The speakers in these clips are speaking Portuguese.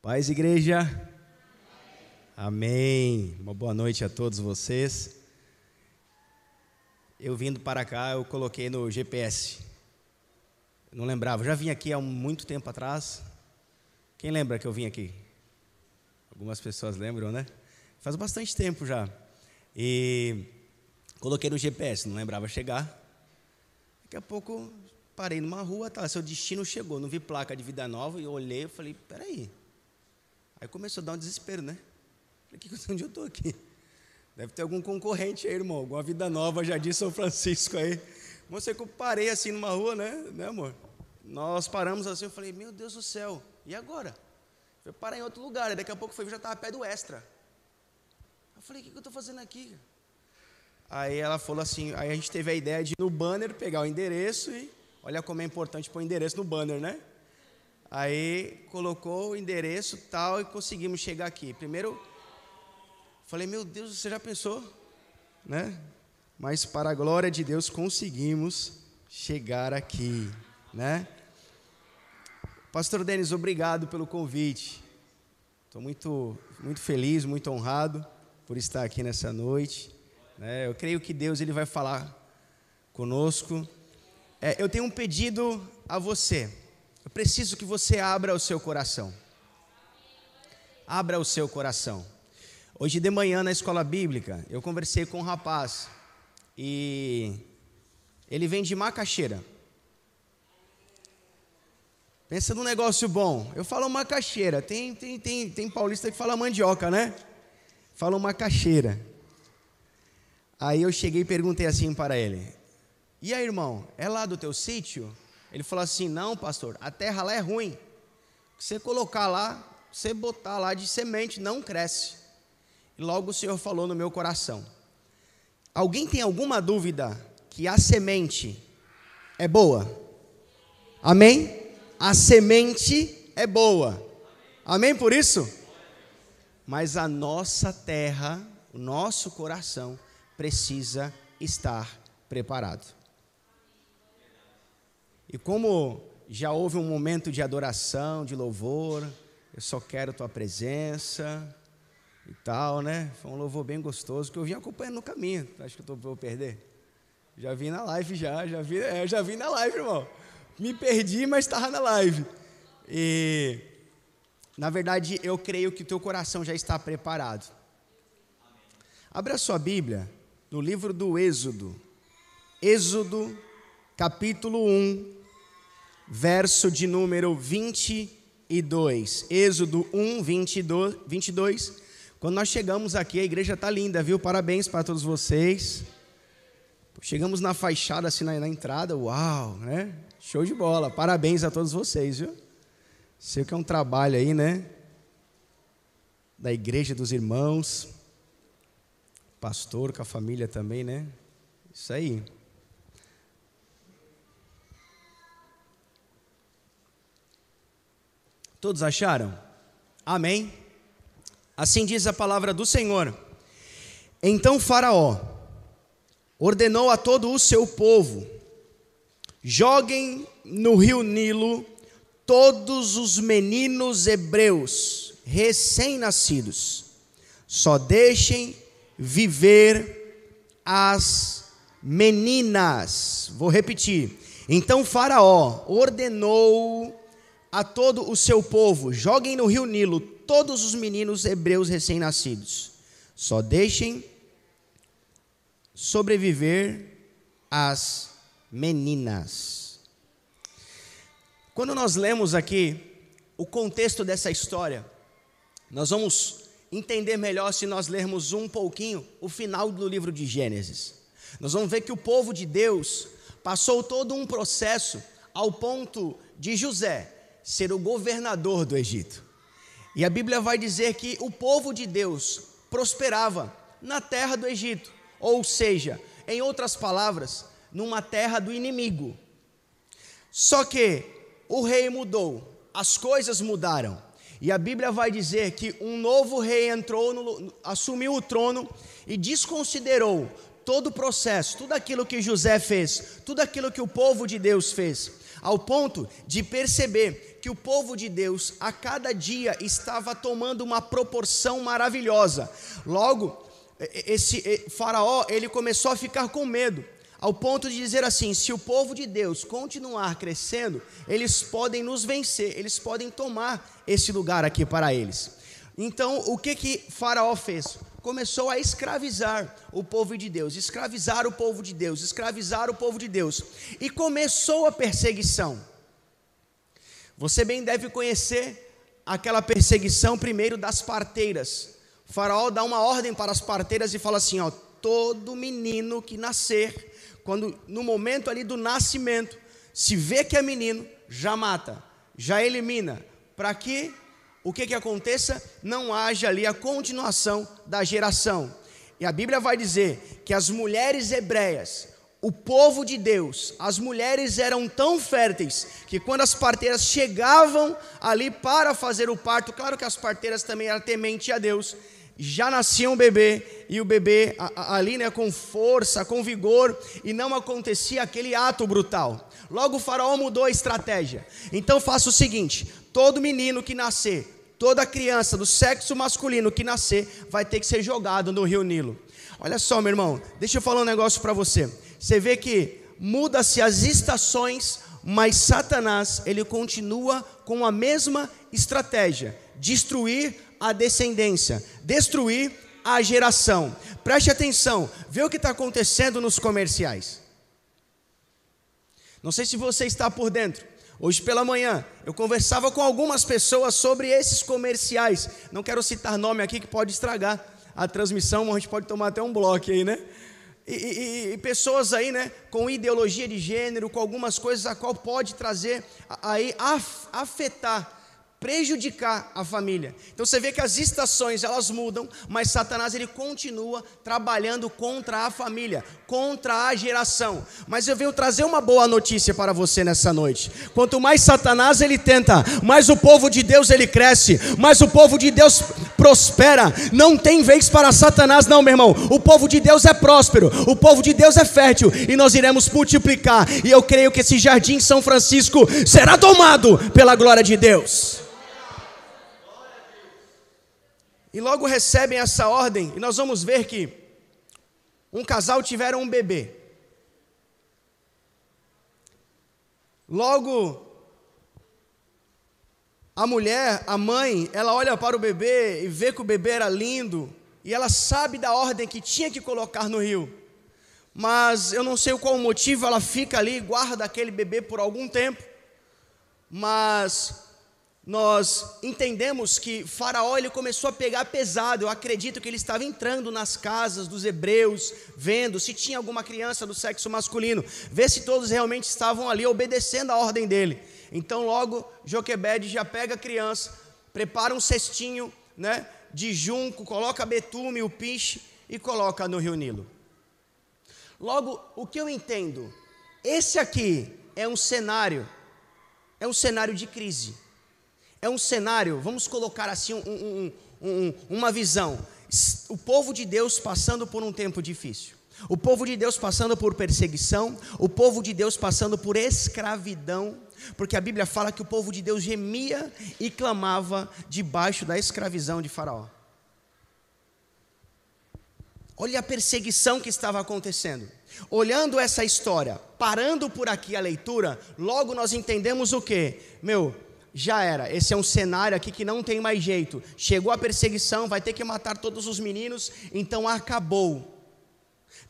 Paz, igreja. Amém. Uma boa noite a todos vocês. Eu vindo para cá, eu coloquei no GPS. Eu não lembrava, eu já vim aqui há muito tempo atrás. Quem lembra que eu vim aqui? Algumas pessoas lembram, né? Faz bastante tempo já. E coloquei no GPS, não lembrava chegar. Daqui a pouco parei numa rua, tá, seu destino chegou, não vi placa de vida nova, e eu olhei e falei, peraí. Aí começou a dar um desespero, né? Falei, onde eu estou aqui? Deve ter algum concorrente aí, irmão, alguma vida nova, já disse São Francisco aí. Você que eu parei assim numa rua, né, né, amor? Nós paramos assim, eu falei, meu Deus do céu, e agora? Eu parar em outro lugar, daqui a pouco foi, eu já estava pé do extra. Eu falei, o que, que eu estou fazendo aqui? Aí ela falou assim, aí a gente teve a ideia de ir no banner, pegar o endereço e Olha como é importante pôr o endereço no banner, né? Aí colocou o endereço tal e conseguimos chegar aqui. Primeiro, falei, meu Deus, você já pensou? Né? Mas para a glória de Deus conseguimos chegar aqui, né? Pastor Denis, obrigado pelo convite. Estou muito, muito feliz, muito honrado por estar aqui nessa noite. Né? Eu creio que Deus ele vai falar conosco é, eu tenho um pedido a você. Eu preciso que você abra o seu coração. Abra o seu coração. Hoje de manhã na escola bíblica, eu conversei com um rapaz e ele vem de macaxeira. Pensa num negócio bom. Eu falo macaxeira. Tem, tem, tem, tem paulista que fala mandioca, né? Fala macaxeira. Aí eu cheguei e perguntei assim para ele: e aí, irmão, é lá do teu sítio? Ele falou assim: Não, pastor, a terra lá é ruim. Você colocar lá, você botar lá de semente, não cresce. E logo o Senhor falou no meu coração: Alguém tem alguma dúvida que a semente é boa? Amém? A semente é boa. Amém por isso? Mas a nossa terra, o nosso coração precisa estar preparado. E como já houve um momento de adoração, de louvor, eu só quero tua presença e tal, né? Foi um louvor bem gostoso que eu vim acompanhando no caminho. Acho que eu tô, vou perder? Já vi na live já, já vi, é, já vi na live, irmão. Me perdi, mas estava na live. E na verdade, eu creio que o teu coração já está preparado. Abra sua Bíblia no livro do Êxodo. Êxodo, capítulo 1, verso de número 22. Êxodo 1, 22. 22. Quando nós chegamos aqui, a igreja está linda, viu? Parabéns para todos vocês. Chegamos na fachada, assim, na, na, entrada, uau, né? Show de bola. Parabéns a todos vocês, viu? Sei que é um trabalho aí, né? Da igreja dos irmãos, pastor com a família também, né? Isso aí. Todos acharam? Amém? Assim diz a palavra do Senhor. Então Faraó ordenou a todo o seu povo: joguem no rio Nilo todos os meninos hebreus recém-nascidos, só deixem viver as meninas. Vou repetir. Então Faraó ordenou a todo o seu povo: joguem no rio Nilo todos os meninos hebreus recém-nascidos. Só deixem sobreviver as meninas. Quando nós lemos aqui o contexto dessa história, nós vamos entender melhor se nós lermos um pouquinho o final do livro de Gênesis. Nós vamos ver que o povo de Deus passou todo um processo ao ponto de José ser o governador do Egito. E a Bíblia vai dizer que o povo de Deus prosperava na terra do Egito, ou seja, em outras palavras, numa terra do inimigo. Só que o rei mudou, as coisas mudaram. E a Bíblia vai dizer que um novo rei entrou, no, assumiu o trono e desconsiderou todo o processo, tudo aquilo que José fez, tudo aquilo que o povo de Deus fez. Ao ponto de perceber que o povo de Deus a cada dia estava tomando uma proporção maravilhosa. Logo, esse faraó, ele começou a ficar com medo, ao ponto de dizer assim: se o povo de Deus continuar crescendo, eles podem nos vencer, eles podem tomar esse lugar aqui para eles. Então, o que que Faraó fez? Começou a escravizar o povo de Deus, escravizar o povo de Deus, escravizar o povo de Deus. E começou a perseguição. Você bem deve conhecer aquela perseguição primeiro das parteiras. O faraó dá uma ordem para as parteiras e fala assim: ó, todo menino que nascer, quando no momento ali do nascimento, se vê que é menino, já mata, já elimina, para que o que que aconteça? Não haja ali a continuação da geração. E a Bíblia vai dizer que as mulheres hebreias, o povo de Deus, as mulheres eram tão férteis que quando as parteiras chegavam ali para fazer o parto, claro que as parteiras também eram tementes a Deus, já nascia um bebê e o bebê ali né, com força, com vigor e não acontecia aquele ato brutal. Logo o faraó mudou a estratégia. Então faça o seguinte: todo menino que nascer toda criança do sexo masculino que nascer vai ter que ser jogado no rio Nilo. Olha só, meu irmão, deixa eu falar um negócio para você. Você vê que muda-se as estações, mas Satanás, ele continua com a mesma estratégia: destruir a descendência, destruir a geração. Preste atenção, vê o que está acontecendo nos comerciais. Não sei se você está por dentro, Hoje pela manhã, eu conversava com algumas pessoas sobre esses comerciais. Não quero citar nome aqui que pode estragar a transmissão, a gente pode tomar até um bloco aí, né? E, e, e, pessoas aí, né, com ideologia de gênero, com algumas coisas a qual pode trazer aí afetar prejudicar a família. Então você vê que as estações elas mudam, mas Satanás ele continua trabalhando contra a família, contra a geração. Mas eu venho trazer uma boa notícia para você nessa noite. Quanto mais Satanás ele tenta, mais o povo de Deus ele cresce, mais o povo de Deus prospera. Não tem vez para Satanás não, meu irmão. O povo de Deus é próspero, o povo de Deus é fértil e nós iremos multiplicar. E eu creio que esse jardim São Francisco será tomado pela glória de Deus. E logo recebem essa ordem, e nós vamos ver que um casal tiveram um bebê. Logo, a mulher, a mãe, ela olha para o bebê e vê que o bebê era lindo, e ela sabe da ordem que tinha que colocar no rio. Mas eu não sei qual o motivo, ela fica ali e guarda aquele bebê por algum tempo. Mas nós entendemos que Faraó ele começou a pegar pesado. Eu acredito que ele estava entrando nas casas dos hebreus, vendo se tinha alguma criança do sexo masculino, ver se todos realmente estavam ali obedecendo a ordem dele. Então, logo, Joquebede já pega a criança, prepara um cestinho né, de junco, coloca betume, o piche e coloca no rio Nilo. Logo, o que eu entendo? Esse aqui é um cenário, é um cenário de crise é um cenário, vamos colocar assim um, um, um, uma visão. O povo de Deus passando por um tempo difícil. O povo de Deus passando por perseguição, o povo de Deus passando por escravidão, porque a Bíblia fala que o povo de Deus gemia e clamava debaixo da escravidão de Faraó. Olha a perseguição que estava acontecendo. Olhando essa história, parando por aqui a leitura, logo nós entendemos o que? Meu, já era. Esse é um cenário aqui que não tem mais jeito. Chegou a perseguição, vai ter que matar todos os meninos, então acabou.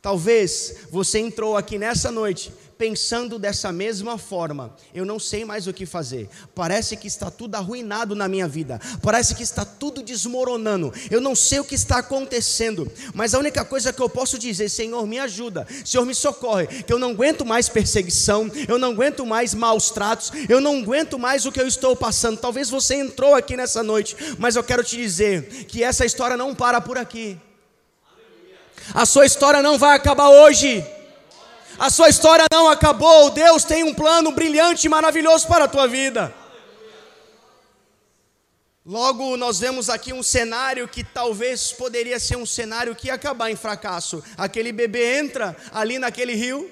Talvez você entrou aqui nessa noite pensando dessa mesma forma. Eu não sei mais o que fazer. Parece que está tudo arruinado na minha vida. Parece que está tudo desmoronando. Eu não sei o que está acontecendo. Mas a única coisa que eu posso dizer, Senhor, me ajuda. Senhor, me socorre. Que eu não aguento mais perseguição. Eu não aguento mais maus tratos. Eu não aguento mais o que eu estou passando. Talvez você entrou aqui nessa noite. Mas eu quero te dizer que essa história não para por aqui. A sua história não vai acabar hoje. A sua história não acabou. Deus tem um plano brilhante e maravilhoso para a tua vida. Logo, nós vemos aqui um cenário que talvez poderia ser um cenário que ia acabar em fracasso. Aquele bebê entra ali naquele rio.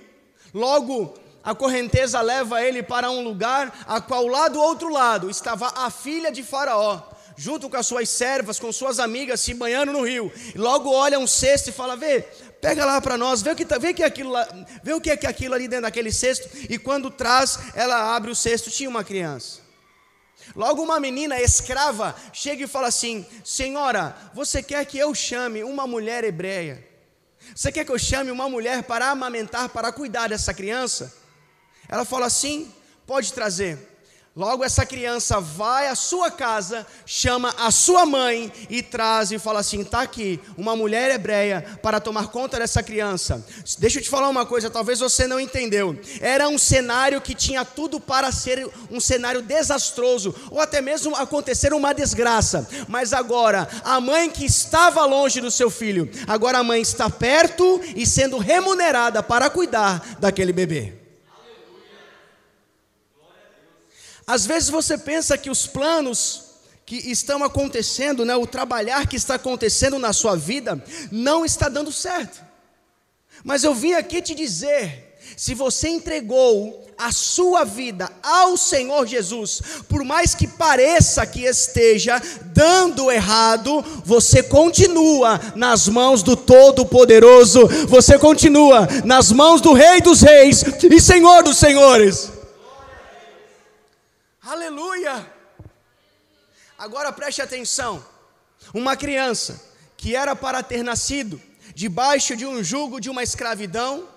Logo, a correnteza leva ele para um lugar a qual lá do outro lado estava a filha de Faraó, junto com as suas servas, com suas amigas, se banhando no rio. Logo olha um cesto e fala: Vê, pega lá para nós, vê o que, tá, vê que é aquilo lá, vê o que é aquilo ali dentro daquele cesto. E quando traz, ela abre o cesto, tinha uma criança. Logo uma menina escrava chega e fala assim: Senhora, você quer que eu chame uma mulher hebreia? Você quer que eu chame uma mulher para amamentar, para cuidar dessa criança? Ela fala assim: pode trazer. Logo, essa criança vai à sua casa, chama a sua mãe e traz e fala assim: está aqui uma mulher hebreia para tomar conta dessa criança. Deixa eu te falar uma coisa, talvez você não entendeu. Era um cenário que tinha tudo para ser um cenário desastroso, ou até mesmo acontecer uma desgraça. Mas agora, a mãe que estava longe do seu filho, agora a mãe está perto e sendo remunerada para cuidar daquele bebê. Às vezes você pensa que os planos que estão acontecendo, né, o trabalhar que está acontecendo na sua vida, não está dando certo. Mas eu vim aqui te dizer: se você entregou a sua vida ao Senhor Jesus, por mais que pareça que esteja dando errado, você continua nas mãos do Todo-Poderoso, você continua nas mãos do Rei dos Reis e Senhor dos Senhores. Aleluia! Agora preste atenção: uma criança que era para ter nascido debaixo de um jugo de uma escravidão,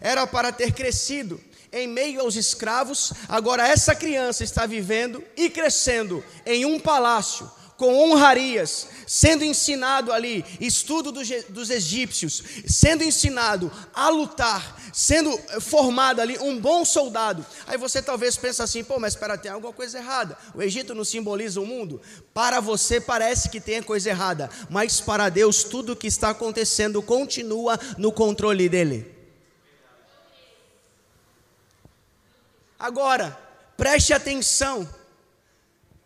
era para ter crescido em meio aos escravos, agora essa criança está vivendo e crescendo em um palácio, com honrarias, sendo ensinado ali, estudo dos, egípcios, sendo ensinado a lutar, sendo eh, formado ali um bom soldado. Aí você talvez pense assim, pô, mas espera, tem alguma coisa errada. O Egito não simboliza o mundo? Para você parece que tem coisa errada, mas para Deus tudo o que está acontecendo continua no controle dele. Agora, preste atenção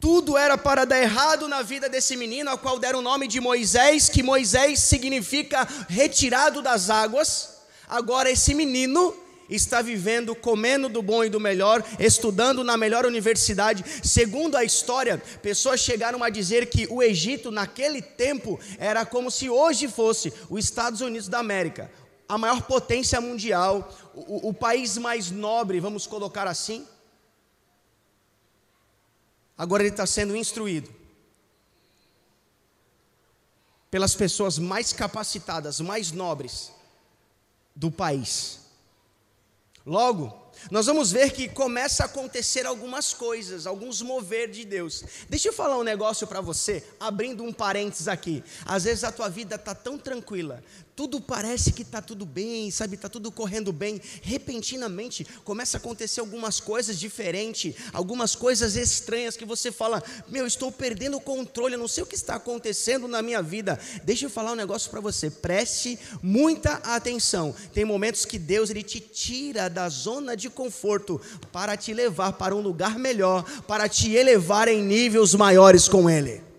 tudo era para dar errado na vida desse menino, ao qual deram o nome de Moisés, que Moisés significa retirado das águas. Agora, esse menino está vivendo, comendo do bom e do melhor, estudando na melhor universidade. Segundo a história, pessoas chegaram a dizer que o Egito, naquele tempo, era como se hoje fosse os Estados Unidos da América, a maior potência mundial, o, o país mais nobre, vamos colocar assim. Agora ele está sendo instruído pelas pessoas mais capacitadas, mais nobres do país. Logo, nós vamos ver que começa a acontecer algumas coisas, alguns mover de Deus. Deixa eu falar um negócio para você, abrindo um parênteses aqui. Às vezes a tua vida está tão tranquila, tudo parece que está tudo bem, sabe, está tudo correndo bem. Repentinamente começa a acontecer algumas coisas diferentes, algumas coisas estranhas que você fala: Meu, estou perdendo o controle, eu não sei o que está acontecendo na minha vida. Deixa eu falar um negócio para você, preste muita atenção. Tem momentos que Deus ele te tira da zona de conforto para te levar para um lugar melhor, para te elevar em níveis maiores com Ele.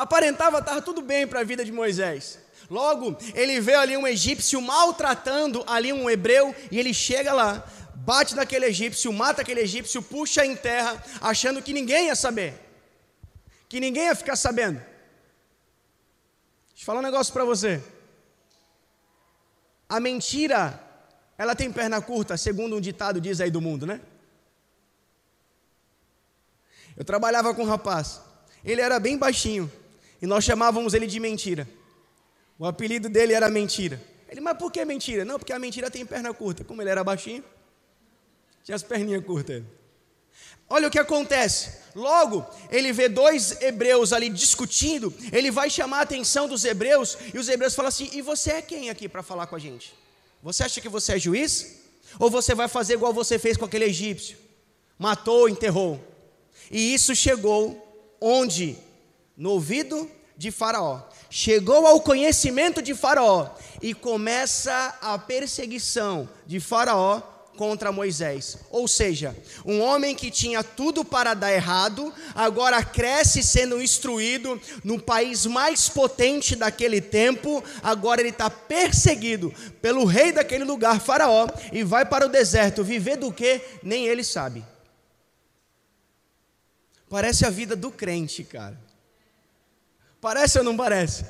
Aparentava estar tudo bem para a vida de Moisés. Logo, ele vê ali um egípcio maltratando ali um hebreu e ele chega lá, bate naquele egípcio, mata aquele egípcio, puxa em terra, achando que ninguém ia saber, que ninguém ia ficar sabendo. Deixa eu falar um negócio para você. A mentira, ela tem perna curta, segundo um ditado diz aí do mundo, né? Eu trabalhava com um rapaz, ele era bem baixinho, e nós chamávamos ele de mentira. O apelido dele era mentira. Ele, mas por que mentira? Não, porque a mentira tem perna curta. Como ele era baixinho, tinha as perninhas curtas. Olha o que acontece. Logo, ele vê dois hebreus ali discutindo. Ele vai chamar a atenção dos hebreus. E os hebreus falam assim: E você é quem aqui para falar com a gente? Você acha que você é juiz? Ou você vai fazer igual você fez com aquele egípcio? Matou, enterrou. E isso chegou onde no ouvido de Faraó. Chegou ao conhecimento de Faraó e começa a perseguição de Faraó contra Moisés. Ou seja, um homem que tinha tudo para dar errado, agora cresce sendo instruído no país mais potente daquele tempo, agora ele está perseguido pelo rei daquele lugar, Faraó, e vai para o deserto viver do que nem ele sabe. Parece a vida do crente, cara. Parece ou não parece?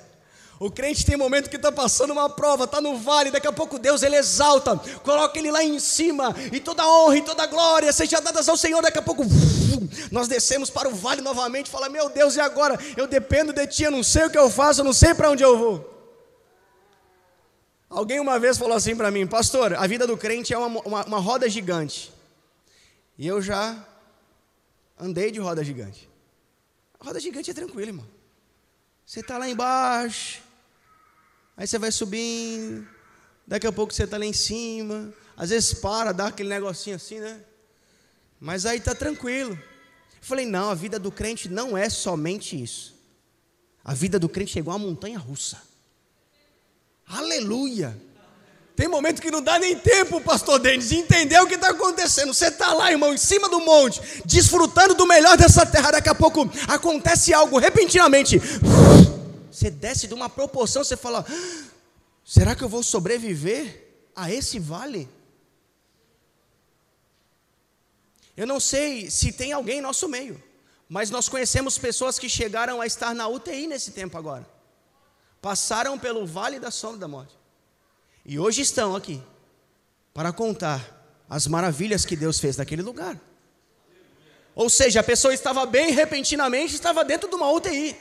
O crente tem momento que está passando uma prova, está no vale, daqui a pouco Deus ele exalta, coloca ele lá em cima, e toda honra e toda glória seja dadas ao Senhor. Daqui a pouco nós descemos para o vale novamente, fala: Meu Deus, e agora? Eu dependo de Ti, eu não sei o que eu faço, eu não sei para onde eu vou. Alguém uma vez falou assim para mim, pastor, a vida do crente é uma, uma, uma roda gigante. E eu já andei de roda gigante. A roda gigante é tranquila, irmão. Você está lá embaixo, Aí você vai subindo, daqui a pouco você está lá em cima, às vezes para, dá aquele negocinho assim, né? Mas aí está tranquilo. Eu falei, não, a vida do crente não é somente isso. A vida do crente é igual a montanha russa. Aleluia! Tem momento que não dá nem tempo, pastor Denis, de entender o que está acontecendo. Você está lá, irmão, em cima do monte, desfrutando do melhor dessa terra. Daqui a pouco acontece algo repentinamente. Você desce de uma proporção, você fala: será que eu vou sobreviver a esse vale? Eu não sei se tem alguém em nosso meio, mas nós conhecemos pessoas que chegaram a estar na UTI nesse tempo agora, passaram pelo vale da sombra da morte, e hoje estão aqui para contar as maravilhas que Deus fez naquele lugar. Ou seja, a pessoa estava bem repentinamente, estava dentro de uma UTI.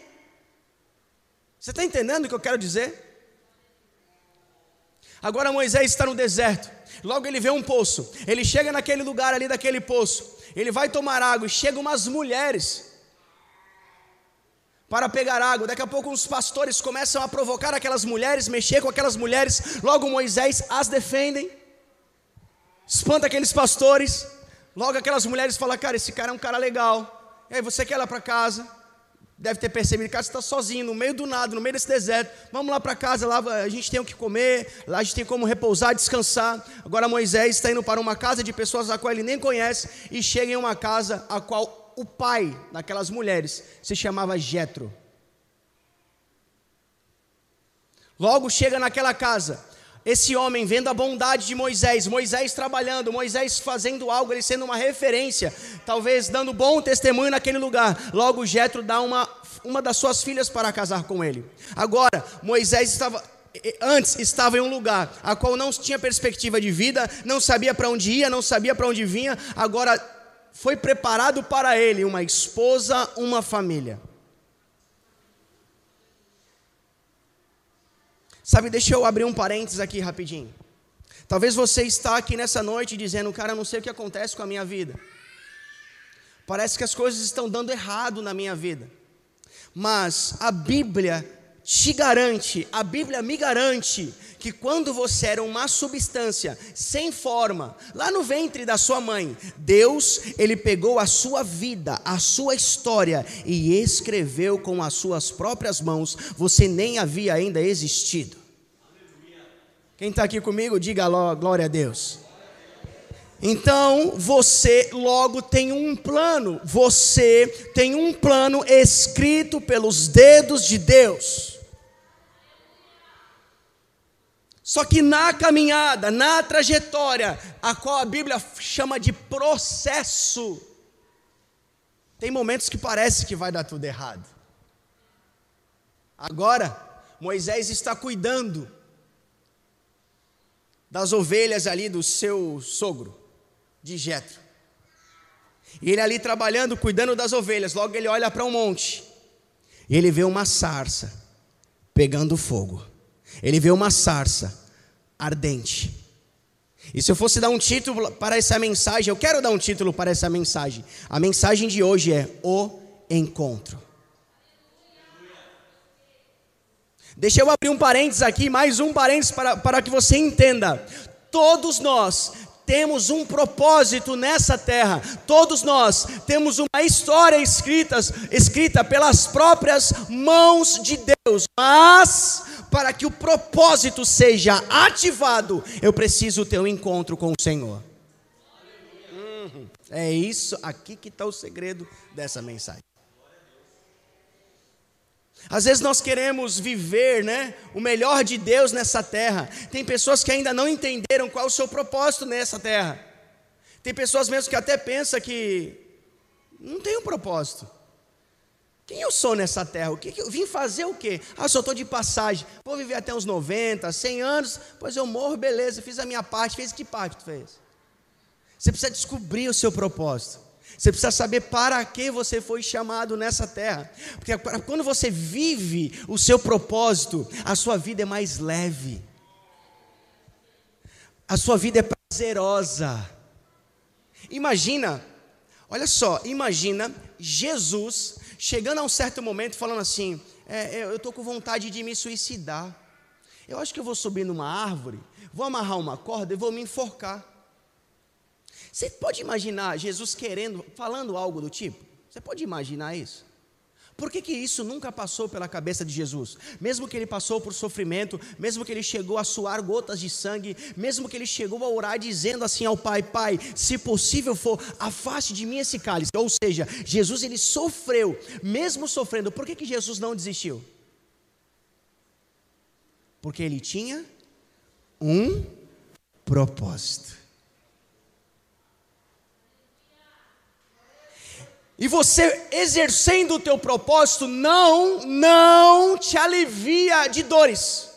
Você está entendendo o que eu quero dizer? Agora Moisés está no deserto. Logo ele vê um poço. Ele chega naquele lugar ali daquele poço. Ele vai tomar água e chegam umas mulheres para pegar água. Daqui a pouco os pastores começam a provocar aquelas mulheres, mexer com aquelas mulheres. Logo Moisés as defendem. Espanta aqueles pastores. Logo aquelas mulheres falam: "Cara, esse cara é um cara legal. E aí você quer ir lá para casa?" deve ter percebido que você está sozinho, no meio do nada, no meio desse deserto. Vamos lá para casa, lá a gente tem o que comer, lá a gente tem como repousar, descansar. Agora Moisés está indo para uma casa de pessoas a qual ele nem conhece e chega em uma casa a qual o pai daquelas mulheres se chamava Jetro. Logo chega naquela casa, esse homem vendo a bondade de Moisés, Moisés trabalhando, Moisés fazendo algo, ele sendo uma referência, talvez dando bom testemunho naquele lugar. Logo Jetro dá uma uma das suas filhas para casar com ele. Agora, Moisés estava antes estava em um lugar a qual não tinha perspectiva de vida, não sabia para onde ia, não sabia para onde vinha, agora foi preparado para ele uma esposa, uma família. Sabe, deixa eu abrir um parênteses aqui rapidinho. Talvez você está aqui nessa noite dizendo, cara, eu não sei o que acontece com a minha vida. Parece que as coisas estão dando errado na minha vida. Mas a Bíblia te garante, a Bíblia me garante que quando você era uma substância sem forma, lá no ventre da sua mãe, Deus, ele pegou a sua vida, a sua história e escreveu com as suas próprias mãos. Você nem havia ainda existido. Quem está aqui comigo, diga glória a Deus. Então você logo tem um plano, você tem um plano escrito pelos dedos de Deus. Só que na caminhada, na trajetória, a qual a Bíblia chama de processo, tem momentos que parece que vai dar tudo errado. Agora, Moisés está cuidando das ovelhas ali do seu sogro, de Jetro. E ele ali trabalhando, cuidando das ovelhas, logo ele olha para um monte. E ele vê uma sarça pegando fogo. Ele vê uma sarça ardente. E se eu fosse dar um título para essa mensagem, eu quero dar um título para essa mensagem. A mensagem de hoje é o encontro. Deixa eu abrir um parênteses aqui, mais um parênteses para, para que você entenda. Todos nós temos um propósito nessa terra, todos nós temos uma história escrita, escrita pelas próprias mãos de Deus, mas para que o propósito seja ativado, eu preciso ter um encontro com o Senhor. É isso aqui que está o segredo dessa mensagem. Às vezes nós queremos viver, né, o melhor de Deus nessa terra. Tem pessoas que ainda não entenderam qual é o seu propósito nessa terra. Tem pessoas mesmo que até pensam que não tem um propósito. Quem eu sou nessa terra? O que, que eu vim fazer o quê? Ah, só estou de passagem. Vou viver até uns 90, 100 anos, pois eu morro, beleza, fiz a minha parte. Fez que parte tu fez? Você precisa descobrir o seu propósito. Você precisa saber para que você foi chamado nessa terra. Porque quando você vive o seu propósito, a sua vida é mais leve. A sua vida é prazerosa. Imagina, olha só, imagina Jesus chegando a um certo momento falando assim: é, é eu estou com vontade de me suicidar. Eu acho que eu vou subir numa árvore, vou amarrar uma corda e vou me enforcar. Você pode imaginar Jesus querendo, falando algo do tipo? Você pode imaginar isso? Por que, que isso nunca passou pela cabeça de Jesus? Mesmo que ele passou por sofrimento, mesmo que ele chegou a suar gotas de sangue, mesmo que ele chegou a orar dizendo assim ao Pai: Pai, se possível for, afaste de mim esse cálice. Ou seja, Jesus ele sofreu, mesmo sofrendo, por que, que Jesus não desistiu? Porque ele tinha um propósito. E você exercendo o teu propósito não, não te alivia de dores.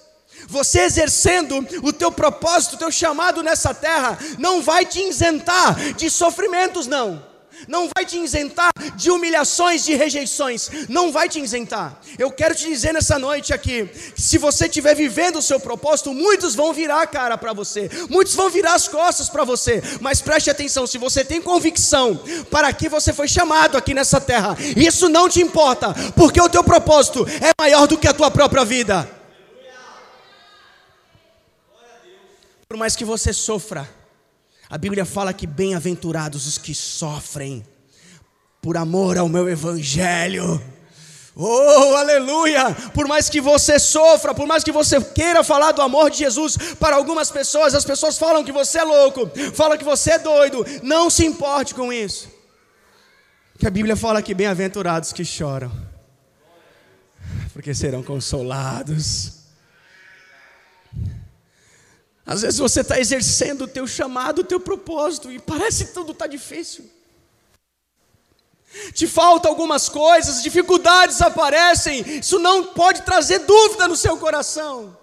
Você exercendo o teu propósito, o teu chamado nessa terra, não vai te isentar de sofrimentos, não não vai te isentar de humilhações, de rejeições, não vai te isentar. Eu quero te dizer nessa noite aqui, se você estiver vivendo o seu propósito, muitos vão virar a cara para você, muitos vão virar as costas para você, mas preste atenção, se você tem convicção para que você foi chamado aqui nessa terra, isso não te importa, porque o teu propósito é maior do que a tua própria vida. Por mais que você sofra, a Bíblia fala que bem-aventurados os que sofrem por amor ao meu evangelho. Oh, aleluia! Por mais que você sofra, por mais que você queira falar do amor de Jesus para algumas pessoas, as pessoas falam que você é louco, falam que você é doido. Não se importe com isso. Que a Bíblia fala que bem-aventurados que choram, porque serão consolados. Às vezes você está exercendo o teu chamado, o teu propósito, e parece que tudo está difícil. Te faltam algumas coisas, dificuldades aparecem, isso não pode trazer dúvida no seu coração.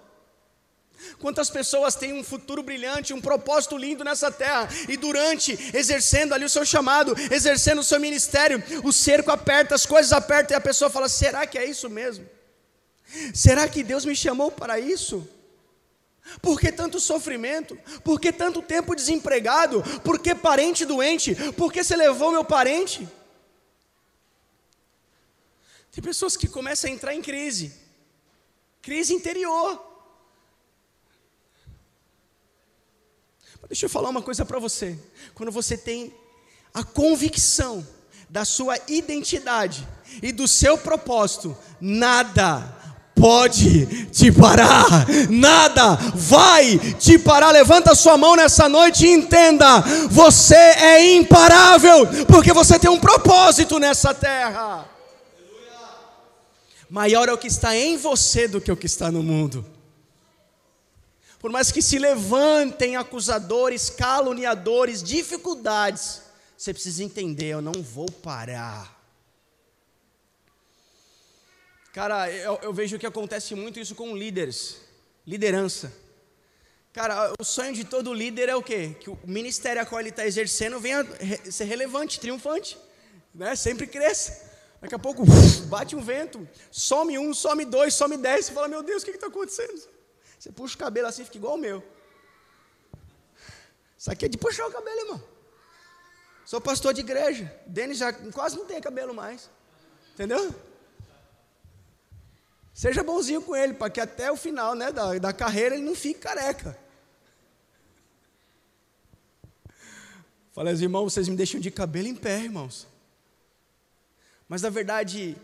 Quantas pessoas têm um futuro brilhante, um propósito lindo nessa terra, e durante, exercendo ali o seu chamado, exercendo o seu ministério, o cerco aperta, as coisas apertam, e a pessoa fala: será que é isso mesmo? Será que Deus me chamou para isso? Por que tanto sofrimento? Por que tanto tempo desempregado? Por que parente doente? Por que você levou meu parente? Tem pessoas que começam a entrar em crise, crise interior. Deixa eu falar uma coisa para você. Quando você tem a convicção da sua identidade e do seu propósito, nada pode te parar, nada vai te parar. Levanta sua mão nessa noite e entenda: você é imparável, porque você tem um propósito nessa terra. Maior é o que está em você do que o que está no mundo. Por mais que se levantem acusadores, caluniadores, dificuldades, você precisa entender: eu não vou parar. Cara, eu, eu, vejo que acontece muito isso com líderes, liderança. Cara, o sonho de todo líder é o quê? Que o ministério a qual ele está exercendo venha ser relevante, triunfante, né? sempre cresça. Daqui a pouco bate um vento, some um, some dois, some dez, você fala, meu Deus, o que está acontecendo? Você puxa o cabelo assim, fica igual o meu. Isso aqui é de puxar o cabelo, irmão. Sou pastor de igreja. Denis já quase não tem cabelo mais. Entendeu? Seja bonzinho com ele, para que até o final né, da, da carreira ele não fique careca. Falei, irmãos, vocês me deixam de cabelo em pé, irmãos. Mas na verdade,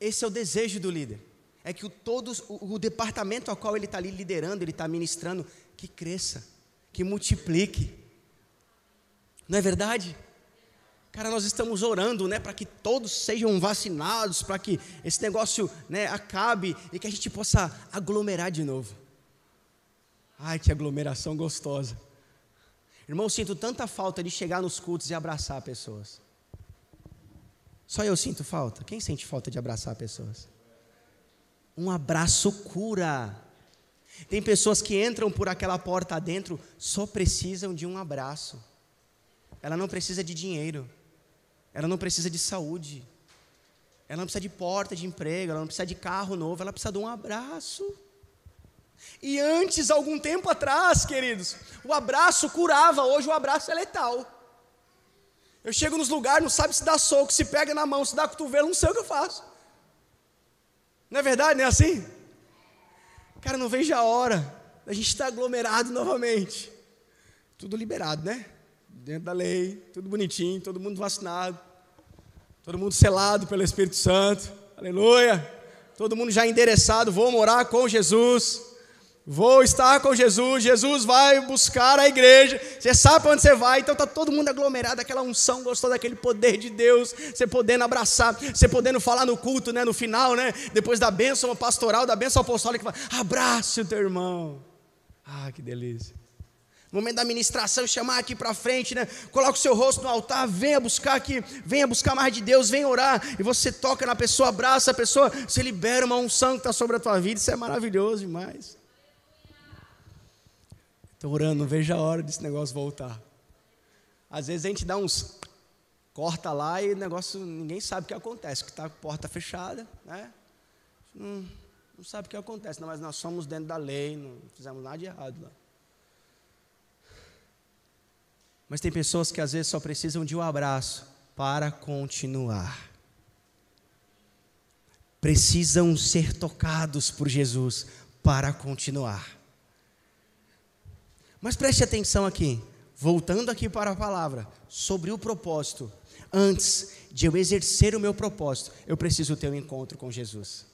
esse é o desejo do líder. É que o, todos, o, o departamento ao qual ele está ali liderando, ele está ministrando, que cresça, que multiplique. Não é verdade? Cara, nós estamos orando, né, para que todos sejam vacinados, para que esse negócio, né, acabe e que a gente possa aglomerar de novo. Ai, que aglomeração gostosa. Irmão, sinto tanta falta de chegar nos cultos e abraçar pessoas. Só eu sinto falta. Quem sente falta de abraçar pessoas? Um abraço cura. Tem pessoas que entram por aquela porta adentro, só precisam de um abraço. Ela não precisa de dinheiro. Ela não precisa de saúde. Ela não precisa de porta de emprego, ela não precisa de carro novo, ela precisa de um abraço. E antes, algum tempo atrás, queridos, o abraço curava, hoje o abraço é letal. Eu chego nos lugares, não sabe se dá soco, se pega na mão, se dá cotovelo, não sei o que eu faço. Não é verdade? Não é assim? Cara, não vejo a hora da gente estar aglomerado novamente. Tudo liberado, né? Dentro da lei, tudo bonitinho, todo mundo vacinado, todo mundo selado pelo Espírito Santo, aleluia. Todo mundo já endereçado, vou morar com Jesus, vou estar com Jesus, Jesus vai buscar a igreja, você sabe para onde você vai, então está todo mundo aglomerado, aquela unção gostosa, daquele poder de Deus, você podendo abraçar, você podendo falar no culto, né, no final, né, depois da bênção pastoral, da bênção apostólica, abraça o teu irmão, ah, que delícia momento da ministração, chamar aqui para frente, né? Coloca o seu rosto no altar, venha buscar aqui, venha buscar mais de Deus, venha orar. E você toca na pessoa, abraça a pessoa, você libera uma unção que está sobre a tua vida. Isso é maravilhoso demais. Estou orando, não vejo a hora desse negócio voltar. Às vezes a gente dá uns corta lá e o negócio ninguém sabe o que acontece, que está a porta fechada, né? Não, não sabe o que acontece, não, mas nós somos dentro da lei, não fizemos nada de errado lá. Mas tem pessoas que às vezes só precisam de um abraço para continuar. Precisam ser tocados por Jesus para continuar. Mas preste atenção aqui, voltando aqui para a palavra, sobre o propósito. Antes de eu exercer o meu propósito, eu preciso ter um encontro com Jesus.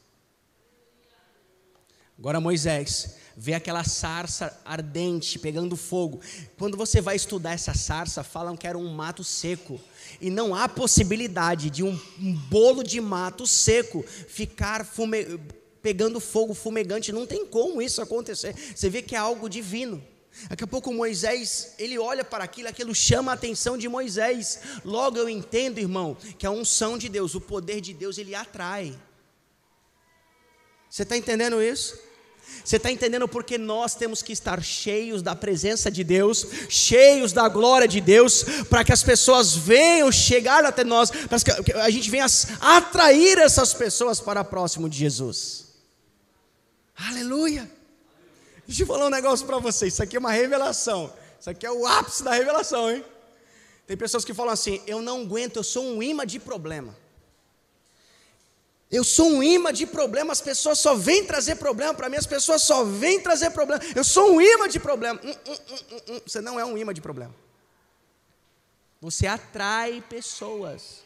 Agora Moisés vê aquela sarça ardente pegando fogo. Quando você vai estudar essa sarça, falam que era um mato seco. E não há possibilidade de um, um bolo de mato seco ficar fume, pegando fogo fumegante. Não tem como isso acontecer. Você vê que é algo divino. Daqui a pouco Moisés, ele olha para aquilo, aquilo chama a atenção de Moisés. Logo eu entendo, irmão, que a unção de Deus, o poder de Deus, ele atrai. Você está entendendo isso? Você está entendendo porque nós temos que estar cheios da presença de Deus, cheios da glória de Deus, para que as pessoas venham chegar até nós, para que a gente venha atrair essas pessoas para próximo de Jesus. Aleluia! Deixa eu falar um negócio para vocês, isso aqui é uma revelação, isso aqui é o ápice da revelação, hein? Tem pessoas que falam assim: eu não aguento, eu sou um imã de problema. Eu sou um imã de problema, as pessoas só vêm trazer problema para mim, as pessoas só vêm trazer problema. Eu sou um imã de problema. Hum, hum, hum, hum, Você não é um imã de problema. Você atrai pessoas.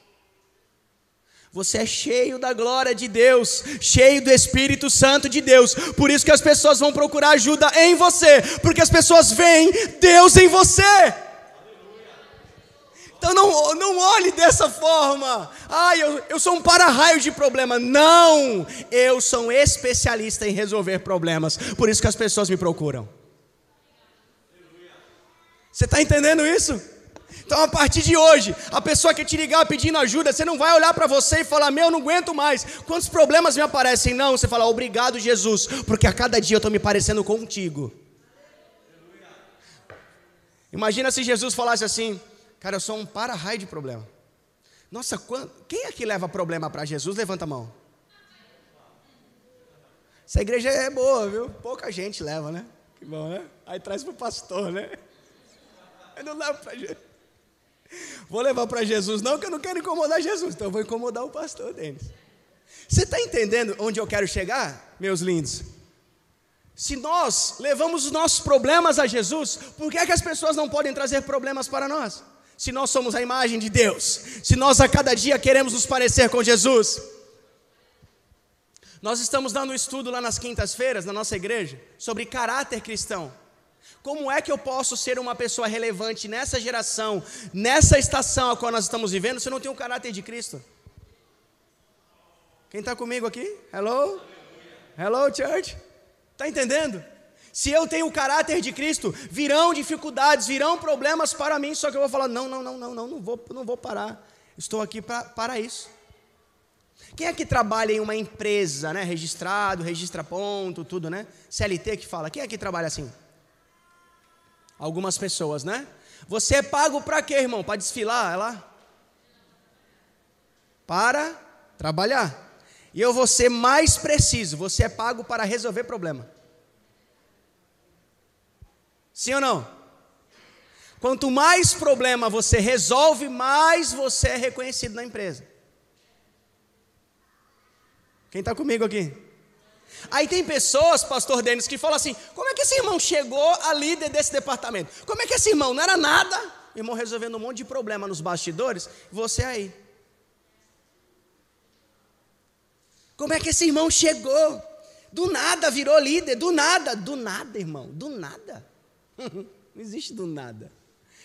Você é cheio da glória de Deus, cheio do Espírito Santo de Deus. Por isso que as pessoas vão procurar ajuda em você, porque as pessoas veem Deus em você. Então não, não olhe dessa forma. Ah, eu, eu sou um para-raio de problema. Não! Eu sou um especialista em resolver problemas. Por isso que as pessoas me procuram. Você está entendendo isso? Então, a partir de hoje, a pessoa que te ligar pedindo ajuda, você não vai olhar para você e falar: Meu, eu não aguento mais. Quantos problemas me aparecem? Não, você fala: Obrigado, Jesus, porque a cada dia eu estou me parecendo contigo. Imagina se Jesus falasse assim: Cara, eu sou um para-raio de problema. Nossa, quem é que leva problema para Jesus? Levanta a mão. Essa igreja é boa, viu? Pouca gente leva, né? Que bom, né? Aí traz para o pastor, né? Eu não levo para Jesus. Vou levar para Jesus, não, que eu não quero incomodar Jesus, então eu vou incomodar o pastor deles. Você está entendendo onde eu quero chegar, meus lindos? Se nós levamos os nossos problemas a Jesus, por que, é que as pessoas não podem trazer problemas para nós? Se nós somos a imagem de Deus, se nós a cada dia queremos nos parecer com Jesus. Nós estamos dando um estudo lá nas quintas-feiras, na nossa igreja, sobre caráter cristão. Como é que eu posso ser uma pessoa relevante nessa geração, nessa estação a qual nós estamos vivendo, se eu não tenho o caráter de Cristo? Quem está comigo aqui? Hello? Hello, church? Está entendendo? Se eu tenho o caráter de Cristo, virão dificuldades, virão problemas para mim, só que eu vou falar: não, não, não, não, não, não vou, não vou parar. Estou aqui pra, para isso. Quem é que trabalha em uma empresa, né? Registrado, registra ponto, tudo, né? CLT que fala. Quem é que trabalha assim? Algumas pessoas, né? Você é pago para quê, irmão? Para desfilar, é lá? Para trabalhar. E eu vou ser mais preciso: você é pago para resolver problema. Sim ou não? Quanto mais problema você resolve, mais você é reconhecido na empresa. Quem está comigo aqui? Aí tem pessoas, pastor Denis, que falam assim: como é que esse irmão chegou a líder desse departamento? Como é que esse irmão não era nada? Irmão resolvendo um monte de problema nos bastidores, você aí. Como é que esse irmão chegou? Do nada virou líder, do nada, do nada, irmão, do nada. Não existe do nada.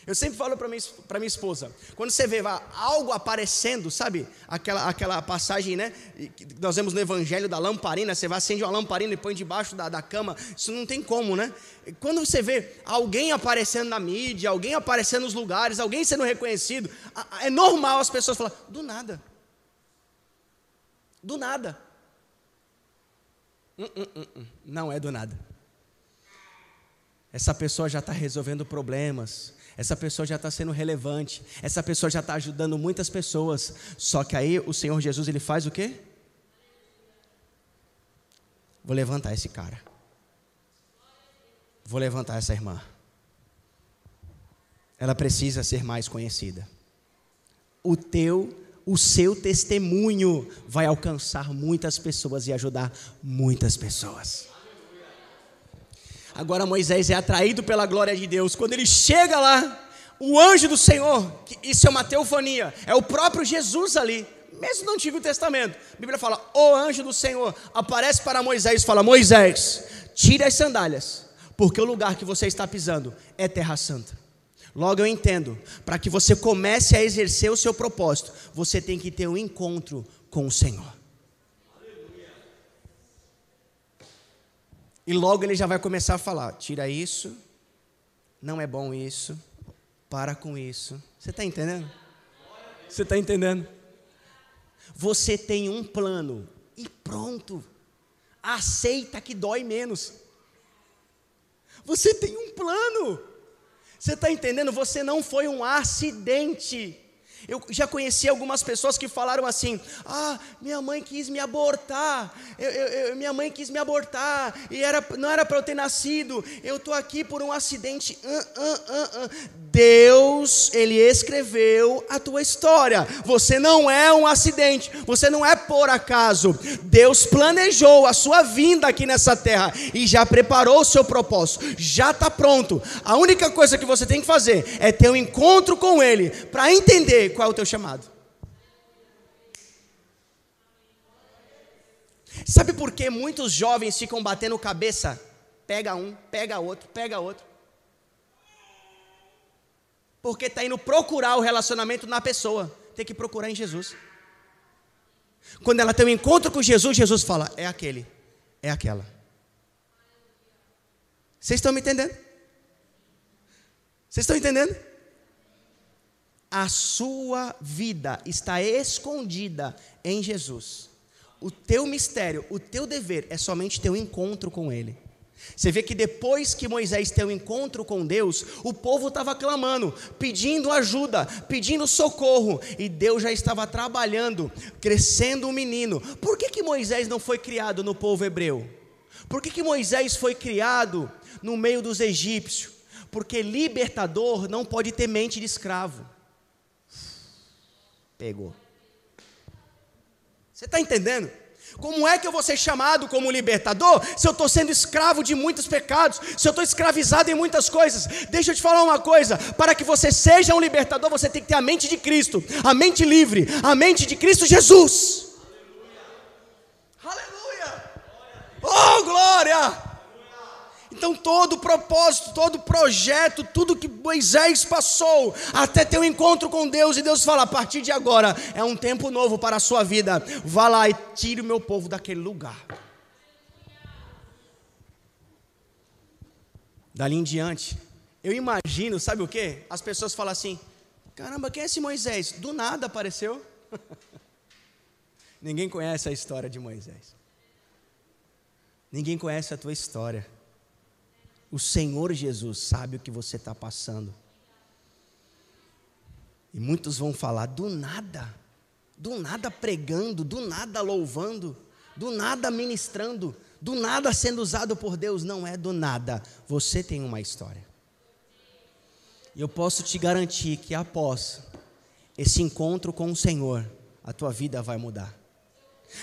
Eu sempre falo para minha, minha esposa, quando você vê algo aparecendo, sabe? Aquela, aquela passagem, né? Que nós vemos no Evangelho da lamparina, você vai acende uma lamparina e põe debaixo da, da cama, isso não tem como, né? Quando você vê alguém aparecendo na mídia, alguém aparecendo nos lugares, alguém sendo reconhecido, é normal as pessoas falarem, do nada. Do nada. Hum, hum, hum. não é do nada. Essa pessoa já está resolvendo problemas, essa pessoa já está sendo relevante, essa pessoa já está ajudando muitas pessoas. Só que aí o Senhor Jesus ele faz o quê? Vou levantar esse cara. Vou levantar essa irmã. Ela precisa ser mais conhecida. O teu, o seu testemunho vai alcançar muitas pessoas e ajudar muitas pessoas. Agora Moisés é atraído pela glória de Deus. Quando ele chega lá, o anjo do Senhor, isso é uma teofania, é o próprio Jesus ali, mesmo no Antigo Testamento. A Bíblia fala: o anjo do Senhor aparece para Moisés e fala: Moisés, tire as sandálias, porque o lugar que você está pisando é terra santa. Logo eu entendo, para que você comece a exercer o seu propósito, você tem que ter um encontro com o Senhor. E logo ele já vai começar a falar: tira isso, não é bom isso, para com isso. Você está entendendo? Você está entendendo? Você tem um plano e pronto. Aceita que dói menos. Você tem um plano. Você está entendendo? Você não foi um acidente. Eu já conheci algumas pessoas que falaram assim: Ah, minha mãe quis me abortar, eu, eu, minha mãe quis me abortar, e era, não era para eu ter nascido, eu estou aqui por um acidente. Uh, uh, uh, Deus, Ele escreveu a tua história. Você não é um acidente, você não é por acaso. Deus planejou a sua vinda aqui nessa terra e já preparou o seu propósito, já está pronto. A única coisa que você tem que fazer é ter um encontro com Ele para entender qual é o teu chamado. Sabe por que muitos jovens ficam batendo cabeça? Pega um, pega outro, pega outro. Porque está indo procurar o relacionamento na pessoa. Tem que procurar em Jesus. Quando ela tem um encontro com Jesus, Jesus fala: é aquele, é aquela. Vocês estão me entendendo? Vocês estão entendendo? A sua vida está escondida em Jesus. O teu mistério, o teu dever é somente ter um encontro com Ele. Você vê que depois que Moisés tem um encontro com Deus, o povo estava clamando, pedindo ajuda, pedindo socorro, e Deus já estava trabalhando, crescendo o um menino. Por que, que Moisés não foi criado no povo hebreu? Por que, que Moisés foi criado no meio dos egípcios? Porque libertador não pode ter mente de escravo. Pegou. Você está entendendo? Como é que eu vou ser chamado como libertador se eu estou sendo escravo de muitos pecados, se eu estou escravizado em muitas coisas? Deixa eu te falar uma coisa: para que você seja um libertador, você tem que ter a mente de Cristo, a mente livre, a mente de Cristo Jesus. Aleluia! Aleluia. Oh, glória! Então, todo o propósito, todo projeto, tudo que Moisés passou até ter um encontro com Deus, e Deus fala: a partir de agora é um tempo novo para a sua vida. Vá lá e tire o meu povo daquele lugar. Dali em diante, eu imagino, sabe o que? As pessoas falam assim: caramba, quem é esse Moisés? Do nada apareceu. Ninguém conhece a história de Moisés. Ninguém conhece a tua história. O Senhor Jesus sabe o que você está passando. E muitos vão falar do nada, do nada pregando, do nada louvando, do nada ministrando, do nada sendo usado por Deus. Não é do nada. Você tem uma história. E eu posso te garantir que após esse encontro com o Senhor, a tua vida vai mudar.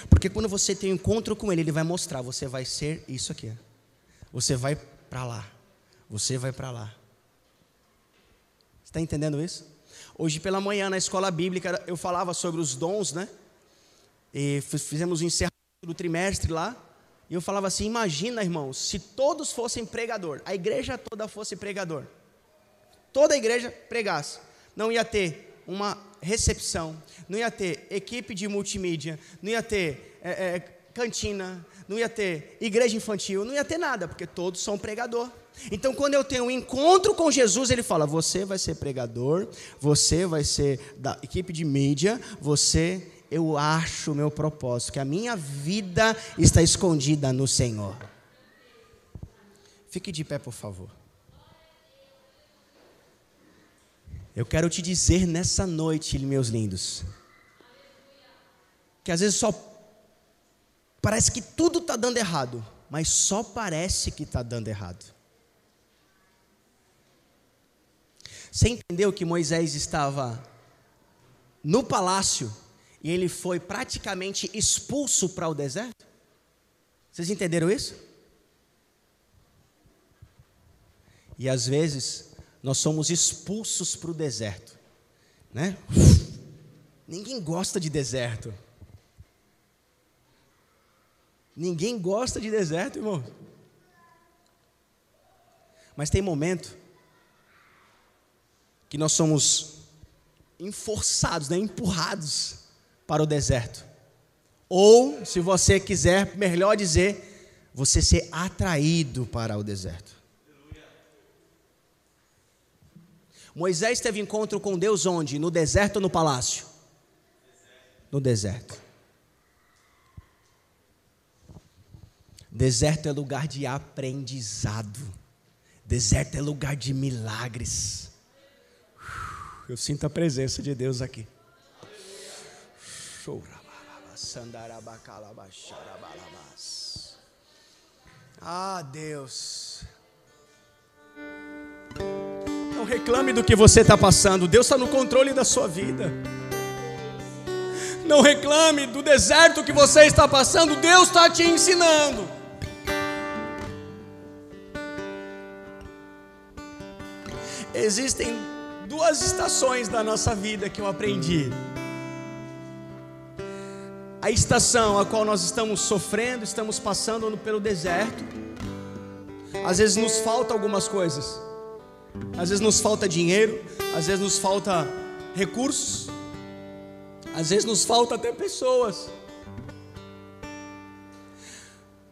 Porque quando você tem um encontro com Ele, Ele vai mostrar: você vai ser isso aqui. Você vai para lá. Você vai para lá. Está entendendo isso? Hoje pela manhã na escola bíblica eu falava sobre os dons, né? E fizemos o encerramento do trimestre lá. E eu falava assim: imagina, irmãos, se todos fossem pregador, a igreja toda fosse pregador, toda a igreja pregasse, não ia ter uma recepção, não ia ter equipe de multimídia, não ia ter é, é, cantina, não ia ter igreja infantil, não ia ter nada, porque todos são pregador. Então, quando eu tenho um encontro com Jesus, ele fala: Você vai ser pregador, você vai ser da equipe de mídia, você, eu acho o meu propósito, que a minha vida está escondida no Senhor. Fique de pé, por favor. Eu quero te dizer nessa noite, meus lindos, que às vezes só parece que tudo está dando errado, mas só parece que está dando errado. Você entendeu que Moisés estava no palácio e ele foi praticamente expulso para o deserto? Vocês entenderam isso? E às vezes nós somos expulsos para o deserto, né? Ninguém gosta de deserto. Ninguém gosta de deserto, irmão. Mas tem momento que nós somos enforçados, né, empurrados para o deserto. Ou, se você quiser melhor dizer, você ser atraído para o deserto. Moisés teve encontro com Deus onde? No deserto ou no palácio? No deserto. Deserto é lugar de aprendizado. Deserto é lugar de milagres. Eu sinto a presença de Deus aqui. Ah, Deus. Não reclame do que você está passando. Deus está no controle da sua vida. Não reclame do deserto que você está passando. Deus está te ensinando. Existem duas estações da nossa vida que eu aprendi. A estação a qual nós estamos sofrendo, estamos passando pelo deserto. Às vezes nos falta algumas coisas. Às vezes nos falta dinheiro, às vezes nos falta recursos, às vezes nos falta até pessoas.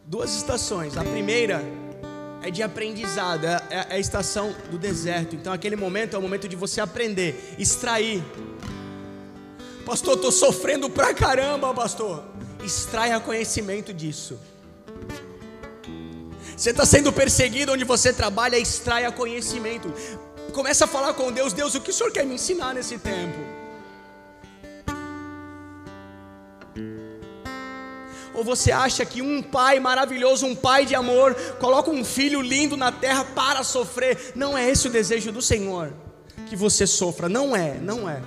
Duas estações. A primeira é de aprendizado, é, é, é a estação do deserto. Então, aquele momento é o momento de você aprender, extrair. Pastor, estou sofrendo pra caramba, pastor. Extraia conhecimento disso. Você está sendo perseguido onde você trabalha, extraia conhecimento. Começa a falar com Deus, Deus, o que o Senhor quer me ensinar nesse tempo? Ou você acha que um pai maravilhoso, um pai de amor, coloca um filho lindo na terra para sofrer? Não é esse o desejo do Senhor, que você sofra. Não é, não é.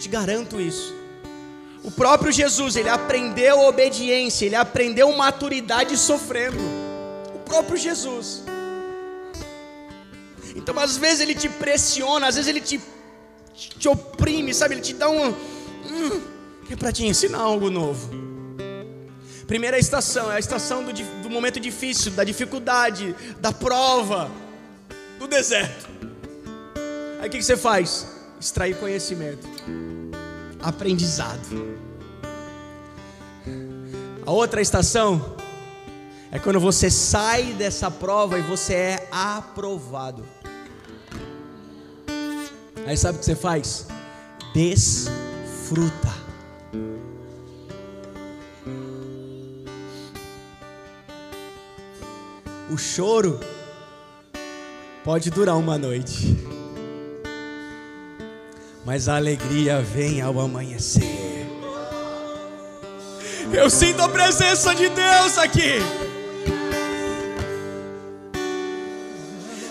Te garanto isso. O próprio Jesus, ele aprendeu obediência, ele aprendeu maturidade sofrendo próprio Jesus. Então, às vezes, ele te pressiona, às vezes, ele te, te oprime, sabe? Ele te dá um. Hum, é para te ensinar algo novo. Primeira estação é a estação do, do momento difícil, da dificuldade, da prova, do deserto. Aí o que, que você faz? Extrair conhecimento, aprendizado. A outra estação é quando você sai dessa prova e você é aprovado. Aí sabe o que você faz? Desfruta. O choro pode durar uma noite, mas a alegria vem ao amanhecer. Eu sinto a presença de Deus aqui.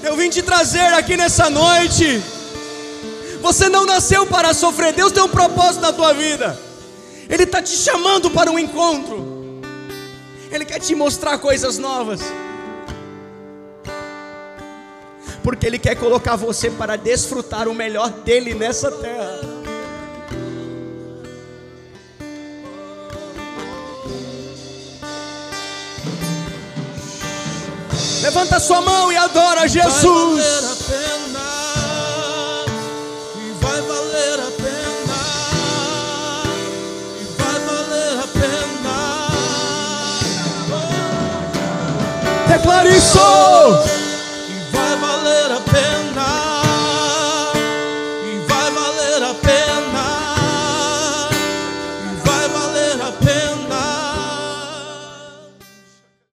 Eu vim te trazer aqui nessa noite. Você não nasceu para sofrer, Deus tem um propósito na tua vida. Ele está te chamando para um encontro. Ele quer te mostrar coisas novas porque Ele quer colocar você para desfrutar o melhor dele nessa terra. Levanta sua mão e adora Jesus. Vai valer a pena. E vai valer a pena. Declare isso.